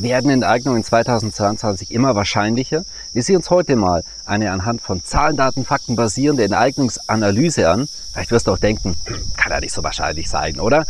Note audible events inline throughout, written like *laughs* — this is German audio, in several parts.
Werden Enteignungen 2022 immer wahrscheinlicher? Wir sehen uns heute mal eine anhand von Zahlen, Daten, Fakten basierende Enteignungsanalyse an. Vielleicht wirst du auch denken, kann ja nicht so wahrscheinlich sein, oder?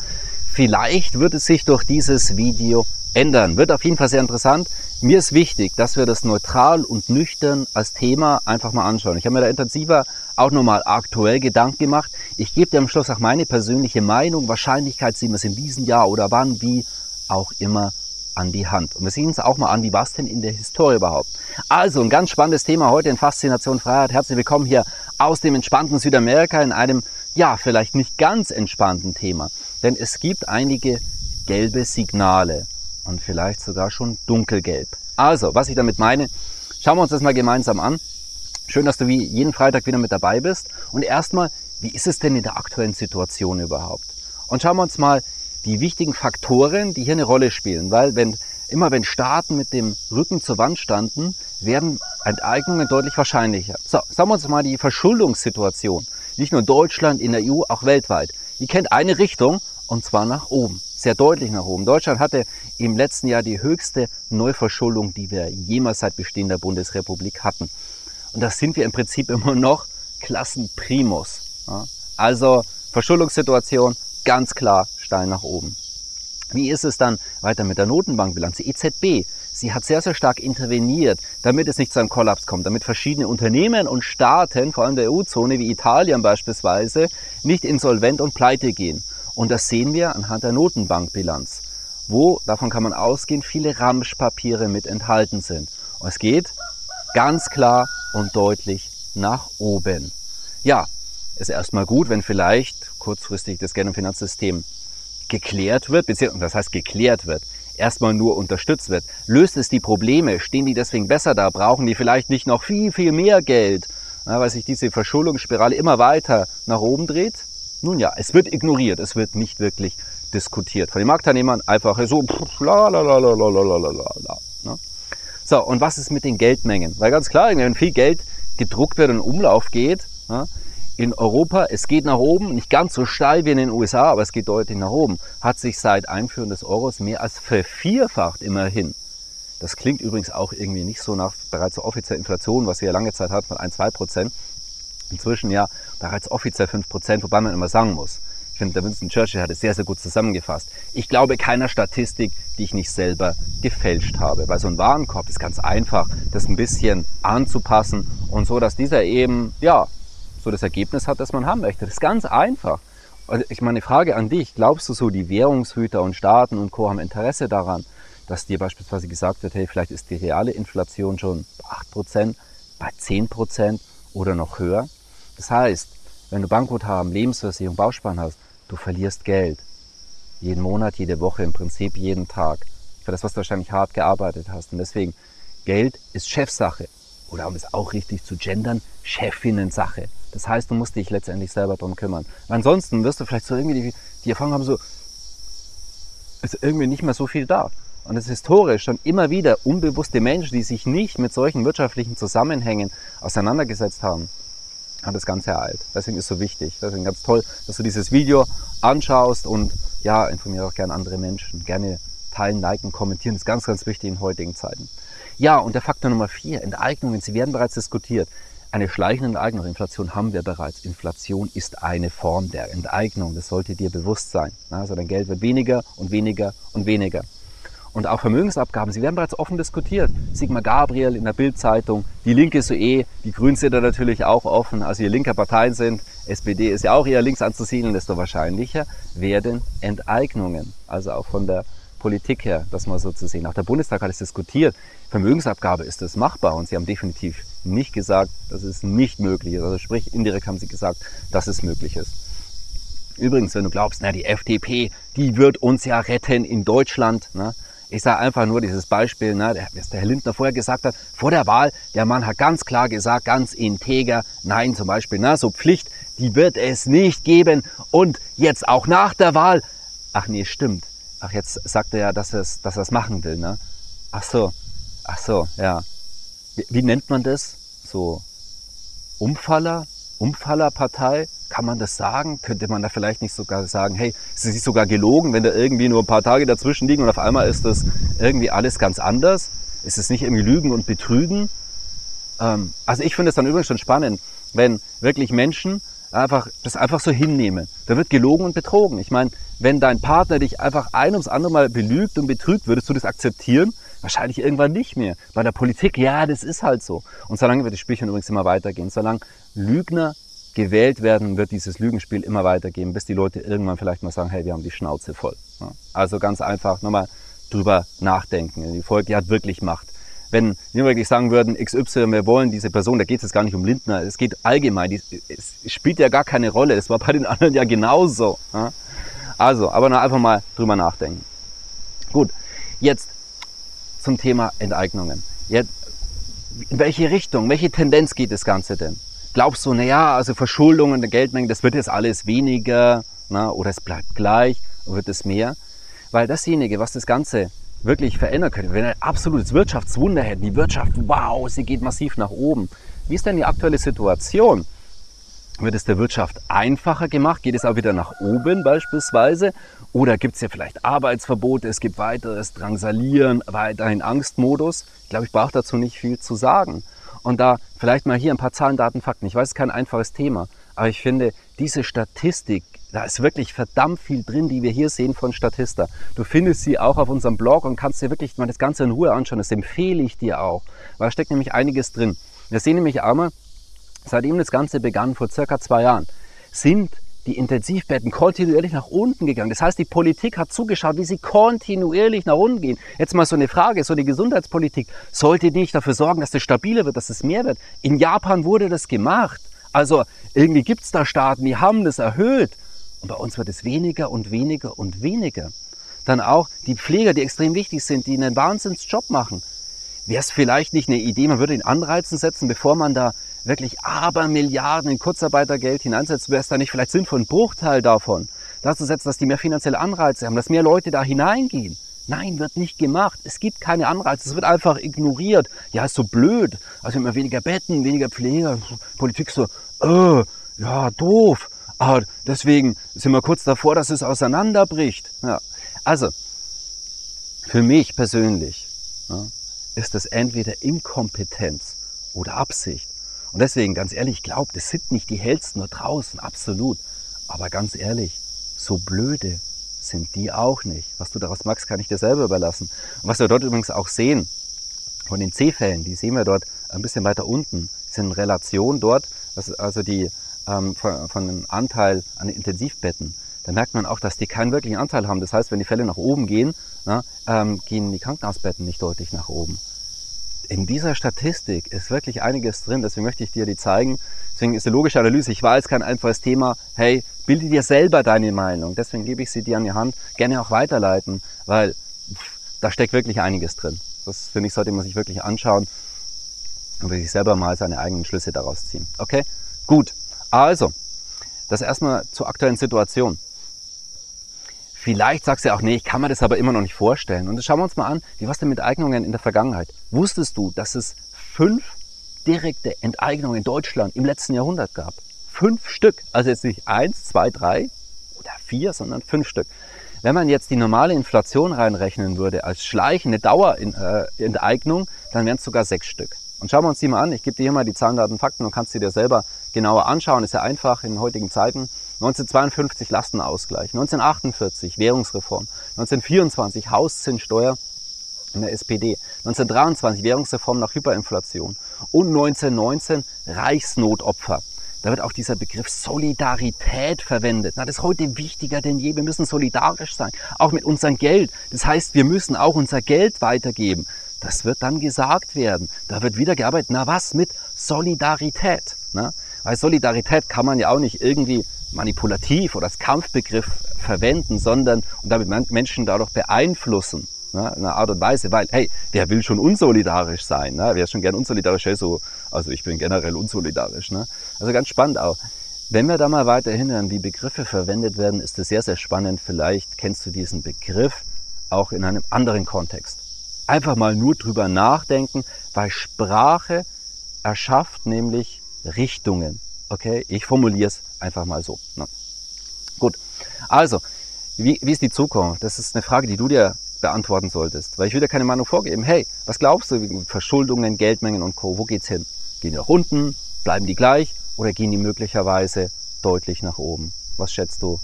Vielleicht wird es sich durch dieses Video ändern. Wird auf jeden Fall sehr interessant. Mir ist wichtig, dass wir das neutral und nüchtern als Thema einfach mal anschauen. Ich habe mir da intensiver auch nochmal aktuell Gedanken gemacht. Ich gebe dir am Schluss auch meine persönliche Meinung. Wahrscheinlichkeit sehen wir es in diesem Jahr oder wann, wie auch immer an die Hand. Und wir sehen uns auch mal an, wie war es denn in der Historie überhaupt. Also ein ganz spannendes Thema heute in Faszination Freiheit. Herzlich willkommen hier aus dem entspannten Südamerika in einem, ja, vielleicht nicht ganz entspannten Thema. Denn es gibt einige gelbe Signale und vielleicht sogar schon dunkelgelb. Also, was ich damit meine, schauen wir uns das mal gemeinsam an. Schön, dass du wie jeden Freitag wieder mit dabei bist. Und erstmal, wie ist es denn in der aktuellen Situation überhaupt? Und schauen wir uns mal die wichtigen Faktoren, die hier eine Rolle spielen. Weil wenn, immer wenn Staaten mit dem Rücken zur Wand standen, werden Enteignungen deutlich wahrscheinlicher. So, sagen wir uns mal die Verschuldungssituation. Nicht nur in Deutschland, in der EU, auch weltweit. Die kennt eine Richtung und zwar nach oben sehr deutlich nach oben. Deutschland hatte im letzten Jahr die höchste Neuverschuldung, die wir jemals seit Bestehen der Bundesrepublik hatten. Und das sind wir im Prinzip *laughs* immer noch Klassenprimus. Also Verschuldungssituation ganz klar steil nach oben. Wie ist es dann weiter mit der Notenbankbilanz? Die EZB, sie hat sehr, sehr stark interveniert, damit es nicht zu einem Kollaps kommt, damit verschiedene Unternehmen und Staaten, vor allem der EU-Zone wie Italien beispielsweise, nicht insolvent und pleite gehen. Und das sehen wir anhand der Notenbankbilanz, wo, davon kann man ausgehen, viele Ramschpapiere mit enthalten sind. Und es geht ganz klar und deutlich nach oben. Ja, ist erstmal gut, wenn vielleicht kurzfristig das Geld- und Finanzsystem geklärt wird, beziehungsweise das heißt geklärt wird, erstmal nur unterstützt wird. Löst es die Probleme? Stehen die deswegen besser da? Brauchen die vielleicht nicht noch viel, viel mehr Geld? Ja, weil sich diese Verschuldungsspirale immer weiter nach oben dreht? Nun ja, es wird ignoriert, es wird nicht wirklich diskutiert. Von den Marktteilnehmern einfach so la la la la la la la la. Ne? So, und was ist mit den Geldmengen? Weil ganz klar, wenn viel Geld gedruckt wird und Umlauf geht, in Europa, es geht nach oben, nicht ganz so steil wie in den USA, aber es geht deutlich nach oben, hat sich seit Einführung des Euros mehr als vervierfacht immerhin. Das klingt übrigens auch irgendwie nicht so nach bereits offizieller Inflation, was wir ja lange Zeit hatten von 1, 2 Prozent inzwischen ja bereits offiziell 5%, wobei man immer sagen muss, ich finde, der Winston Churchill hat es sehr, sehr gut zusammengefasst. Ich glaube keiner Statistik, die ich nicht selber gefälscht habe. Weil so ein Warenkorb ist ganz einfach, das ein bisschen anzupassen und so, dass dieser eben, ja, so das Ergebnis hat, das man haben möchte. Das ist ganz einfach. Also ich meine, Frage an dich, glaubst du so, die Währungshüter und Staaten und Co. haben Interesse daran, dass dir beispielsweise gesagt wird, hey, vielleicht ist die reale Inflation schon bei 8%, bei 10% oder noch höher? Das heißt, wenn du Bankguthaben, Lebensversicherung, Bausparen hast, du verlierst Geld. Jeden Monat, jede Woche, im Prinzip jeden Tag. Für das, was du wahrscheinlich hart gearbeitet hast. Und deswegen, Geld ist Chefsache. Oder um es auch richtig zu gendern, Chefinnensache. Das heißt, du musst dich letztendlich selber darum kümmern. ansonsten wirst du vielleicht so irgendwie die, die Erfahrung haben, so, ist irgendwie nicht mehr so viel da. Und es ist historisch schon immer wieder unbewusste Menschen, die sich nicht mit solchen wirtschaftlichen Zusammenhängen auseinandergesetzt haben, hat das Ganze ereilt. Deswegen ist es so wichtig. Deswegen ganz toll, dass du dieses Video anschaust und ja, informiere auch gerne andere Menschen. Gerne teilen, liken, kommentieren. Das ist ganz, ganz wichtig in heutigen Zeiten. Ja, und der Faktor Nummer vier, Enteignungen. Sie werden bereits diskutiert. Eine schleichende Enteignung, Inflation haben wir bereits. Inflation ist eine Form der Enteignung. Das sollte dir bewusst sein. Also dein Geld wird weniger und weniger und weniger und auch Vermögensabgaben, sie werden bereits offen diskutiert. Sigmar Gabriel in der Bildzeitung, die Linke ist so eh, die Grünen sind da natürlich auch offen, also je linker Parteien sind, SPD ist ja auch eher links anzusiedeln, desto wahrscheinlicher werden Enteignungen, also auch von der Politik her, das mal so zu sehen. Auch der Bundestag hat es diskutiert. Vermögensabgabe ist das machbar und sie haben definitiv nicht gesagt, dass es nicht möglich ist. Also sprich, indirekt haben sie gesagt, dass es möglich ist. Übrigens, wenn du glaubst, na, die FDP, die wird uns ja retten in Deutschland, ne? Ich sage einfach nur dieses Beispiel, ne, was der Herr Lindner vorher gesagt hat, vor der Wahl, der Mann hat ganz klar gesagt, ganz integer, nein zum Beispiel, ne, so Pflicht, die wird es nicht geben und jetzt auch nach der Wahl. Ach nee, stimmt. Ach, jetzt sagt er ja, dass er es dass er's machen will, ne? Ach so, ach so, ja. Wie, wie nennt man das? So Umfaller? Umfallerpartei? Kann man das sagen? Könnte man da vielleicht nicht sogar sagen, hey, ist es nicht sogar gelogen, wenn da irgendwie nur ein paar Tage dazwischen liegen und auf einmal ist das irgendwie alles ganz anders? Ist es nicht irgendwie Lügen und Betrügen? Ähm, also ich finde es dann übrigens schon spannend, wenn wirklich Menschen einfach das einfach so hinnehmen. Da wird gelogen und betrogen. Ich meine, wenn dein Partner dich einfach ein ums andere Mal belügt und betrügt, würdest du das akzeptieren? Wahrscheinlich irgendwann nicht mehr. Bei der Politik, ja, das ist halt so. Und solange wird das Spielchen übrigens immer weitergehen. Solange Lügner gewählt werden, wird dieses Lügenspiel immer weitergehen, bis die Leute irgendwann vielleicht mal sagen, hey, wir haben die Schnauze voll. Also ganz einfach nochmal drüber nachdenken. Die die hat wirklich Macht. Wenn wir wirklich sagen würden, XY, wir wollen diese Person, da geht es jetzt gar nicht um Lindner, es geht allgemein, die, es spielt ja gar keine Rolle, das war bei den anderen ja genauso. Also, aber noch einfach mal drüber nachdenken. Gut, jetzt zum Thema Enteignungen. Jetzt, in welche Richtung, welche Tendenz geht das Ganze denn? Glaubst du, naja, also Verschuldungen der Geldmengen, das wird jetzt alles weniger na, oder es bleibt gleich oder wird es mehr? Weil dasjenige, was das Ganze wirklich verändern könnte, wenn wir ein absolutes Wirtschaftswunder hätten, die Wirtschaft, wow, sie geht massiv nach oben. Wie ist denn die aktuelle Situation? Wird es der Wirtschaft einfacher gemacht? Geht es auch wieder nach oben beispielsweise? Oder gibt es ja vielleicht Arbeitsverbote, es gibt weiteres Drangsalieren, weiterhin Angstmodus? Ich glaube, ich brauche dazu nicht viel zu sagen. Und da vielleicht mal hier ein paar Zahlen, Daten, Fakten. Ich weiß, es ist kein einfaches Thema, aber ich finde, diese Statistik, da ist wirklich verdammt viel drin, die wir hier sehen von Statista. Du findest sie auch auf unserem Blog und kannst dir wirklich mal das Ganze in Ruhe anschauen. Das empfehle ich dir auch, weil da steckt nämlich einiges drin. Wir sehen nämlich einmal, seitdem das Ganze begann, vor circa zwei Jahren, sind die Intensivbetten kontinuierlich nach unten gegangen. Das heißt, die Politik hat zugeschaut, wie sie kontinuierlich nach unten gehen. Jetzt mal so eine Frage, so die Gesundheitspolitik, sollte nicht dafür sorgen, dass es stabiler wird, dass es mehr wird? In Japan wurde das gemacht. Also irgendwie gibt es da Staaten, die haben das erhöht. Und bei uns wird es weniger und weniger und weniger. Dann auch die Pfleger, die extrem wichtig sind, die einen Wahnsinnsjob machen. Wäre es vielleicht nicht eine Idee, man würde den Anreizen setzen, bevor man da wirklich Abermilliarden in Kurzarbeitergeld hineinsetzt, wäre es da nicht vielleicht sinnvoll, einen Bruchteil davon dazu setzen, dass die mehr finanzielle Anreize haben, dass mehr Leute da hineingehen. Nein, wird nicht gemacht. Es gibt keine Anreize. Es wird einfach ignoriert. Ja, ist so blöd. Also immer weniger Betten, weniger Pfleger. Politik so, äh, ja, doof. Aber deswegen sind wir kurz davor, dass es auseinanderbricht. Ja. Also, für mich persönlich ja, ist das entweder Inkompetenz oder Absicht. Und deswegen, ganz ehrlich, ich glaube, das sind nicht die hellsten nur draußen, absolut. Aber ganz ehrlich, so blöde sind die auch nicht. Was du daraus magst, kann ich dir selber überlassen. Und was wir dort übrigens auch sehen, von den C-Fällen, die sehen wir dort ein bisschen weiter unten, sind in Relation dort, also die ähm, von, von dem Anteil an Intensivbetten. Da merkt man auch, dass die keinen wirklichen Anteil haben. Das heißt, wenn die Fälle nach oben gehen, na, ähm, gehen die Krankenhausbetten nicht deutlich nach oben in dieser Statistik ist wirklich einiges drin, deswegen möchte ich dir die zeigen. Deswegen ist eine logische Analyse. Ich weiß, kein einfaches Thema. Hey, bilde dir selber deine Meinung. Deswegen gebe ich sie dir an die Hand. Gerne auch weiterleiten, weil da steckt wirklich einiges drin. Das finde ich, sollte man sich wirklich anschauen und sich selber mal seine eigenen Schlüsse daraus ziehen. Okay? Gut. Also, das erstmal zur aktuellen Situation. Vielleicht sagst du auch, nee, ich kann mir das aber immer noch nicht vorstellen. Und das schauen wir uns mal an, wie war es denn mit Eignungen in der Vergangenheit? Wusstest du, dass es fünf direkte Enteignungen in Deutschland im letzten Jahrhundert gab? Fünf Stück. Also jetzt nicht eins, zwei, drei oder vier, sondern fünf Stück. Wenn man jetzt die normale Inflation reinrechnen würde als schleichende Dauerenteignung, äh, dann wären es sogar sechs Stück. Und schauen wir uns die mal an. Ich gebe dir hier mal die Zahlen, Daten, Fakten und kannst sie dir selber genauer anschauen. Ist ja einfach in heutigen Zeiten. 1952 Lastenausgleich, 1948 Währungsreform, 1924 Hauszinssteuer in der SPD, 1923 Währungsreform nach Hyperinflation und 1919 Reichsnotopfer. Da wird auch dieser Begriff Solidarität verwendet. Na, das ist heute wichtiger denn je. Wir müssen solidarisch sein, auch mit unserem Geld. Das heißt, wir müssen auch unser Geld weitergeben. Das wird dann gesagt werden. Da wird wieder gearbeitet. Na was mit Solidarität? Na? Weil Solidarität kann man ja auch nicht irgendwie manipulativ oder als Kampfbegriff verwenden, sondern und damit Menschen dadurch beeinflussen. Ne? In einer Art und Weise, weil, hey, der will schon unsolidarisch sein. Ne? Wer ist schon gern unsolidarisch? Hey, so, also ich bin generell unsolidarisch. Ne? Also ganz spannend auch. Wenn wir da mal weiter hinhören, wie Begriffe verwendet werden, ist das sehr, sehr spannend. Vielleicht kennst du diesen Begriff auch in einem anderen Kontext. Einfach mal nur drüber nachdenken, weil Sprache erschafft nämlich Richtungen. Okay, ich formuliere es einfach mal so. Ne? Gut, also, wie, wie ist die Zukunft? Das ist eine Frage, die du dir beantworten solltest. Weil ich will dir keine Meinung vorgeben. Hey, was glaubst du Verschuldungen, Geldmengen und Co.? Wo geht's hin? Gehen die nach unten? Bleiben die gleich? Oder gehen die möglicherweise deutlich nach oben? Was schätzt du?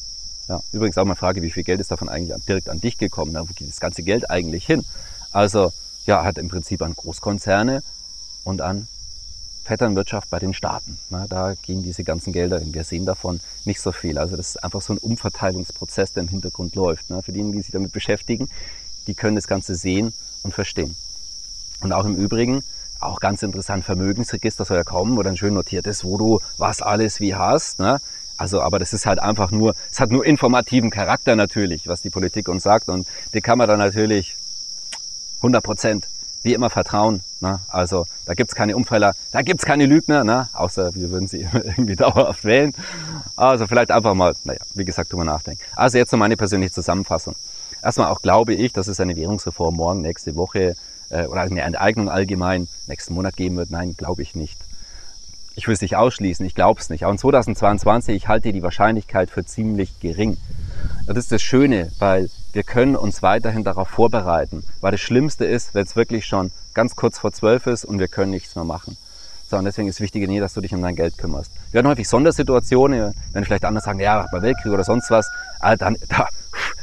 Ja, übrigens auch mal Frage, wie viel Geld ist davon eigentlich direkt an dich gekommen? Na, wo geht das ganze Geld eigentlich hin? Also, ja, hat im Prinzip an Großkonzerne und an Vetternwirtschaft bei den Staaten. Na, da gehen diese ganzen Gelder hin. Wir sehen davon nicht so viel. Also das ist einfach so ein Umverteilungsprozess, der im Hintergrund läuft. Na, für diejenigen, die sich damit beschäftigen, die können das Ganze sehen und verstehen. Und auch im Übrigen, auch ganz interessant, Vermögensregister soll ja kommen, wo dann schön notiert ist, wo du was alles wie hast. Ne? Also, aber das ist halt einfach nur, es hat nur informativen Charakter natürlich, was die Politik uns sagt. Und die kann man dann natürlich 100 Prozent wie immer vertrauen. Ne? Also da gibt's keine Umfäller, da gibt's keine Lügner, ne? außer wir würden sie *laughs* irgendwie dauerhaft wählen. Also vielleicht einfach mal, naja, wie gesagt, drüber nachdenken. Also jetzt noch meine persönliche Zusammenfassung. Erstmal auch glaube ich, dass es eine Währungsreform morgen, nächste Woche äh, oder eine Enteignung allgemein nächsten Monat geben wird. Nein, glaube ich nicht. Ich will es nicht ausschließen, ich glaube es nicht. Auch in 2022, ich halte die Wahrscheinlichkeit für ziemlich gering. Das ist das Schöne, weil wir können uns weiterhin darauf vorbereiten. Weil das Schlimmste ist, wenn es wirklich schon ganz kurz vor zwölf ist und wir können nichts mehr machen. So, und deswegen ist wichtig, nie, dass du dich um dein Geld kümmerst. Wir haben häufig Sondersituationen, wenn vielleicht andere sagen, ja, bei Weltkrieg oder sonst was, ah, dann, da,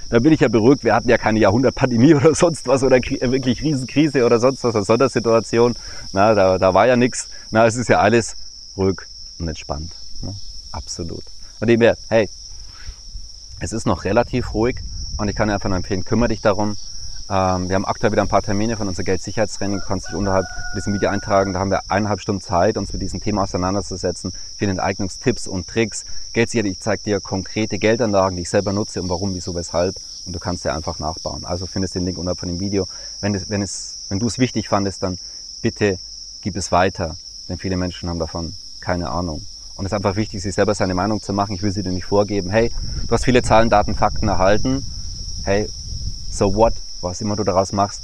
da bin ich ja beruhigt. Wir hatten ja keine Jahrhundertpandemie *laughs* oder sonst was oder wirklich Riesenkrise oder sonst was, eine Sondersituation. Na, da, da war ja nichts. Na, es ist ja alles ruhig und entspannt. Ne? Absolut. Von dem her, hey, es ist noch relativ ruhig und ich kann dir einfach nur empfehlen, kümmere dich darum. Ähm, wir haben aktuell wieder ein paar Termine von unserem Geldsicherheitstraining. Du kannst dich unterhalb diesem Video eintragen. Da haben wir eineinhalb Stunden Zeit, uns mit diesem Thema auseinanderzusetzen. Viele Enteignungstipps und Tricks. Geldsicherheit, ich zeige dir konkrete Geldanlagen, die ich selber nutze und warum, wieso, weshalb. Und du kannst dir einfach nachbauen. Also findest den Link unterhalb von dem Video. Wenn, es, wenn, es, wenn du es wichtig fandest, dann bitte gib es weiter. Denn viele Menschen haben davon keine Ahnung. Und es ist einfach wichtig, sich selber seine Meinung zu machen. Ich will sie dir nicht vorgeben. Hey, du hast viele Zahlen, Daten, Fakten erhalten. Hey, so what? Was immer du daraus machst,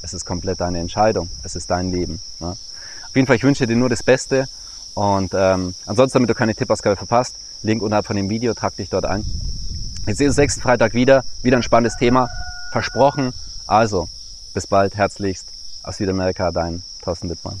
es ist komplett deine Entscheidung. Es ist dein Leben. Ne? Auf jeden Fall, ich wünsche dir nur das Beste. Und ähm, ansonsten, damit du keine Tippausgabe verpasst, Link unterhalb von dem Video, trag dich dort ein. Wir sehen uns nächsten Freitag wieder. Wieder ein spannendes Thema. Versprochen. Also, bis bald. Herzlichst aus Südamerika, dein Thorsten Wittmann.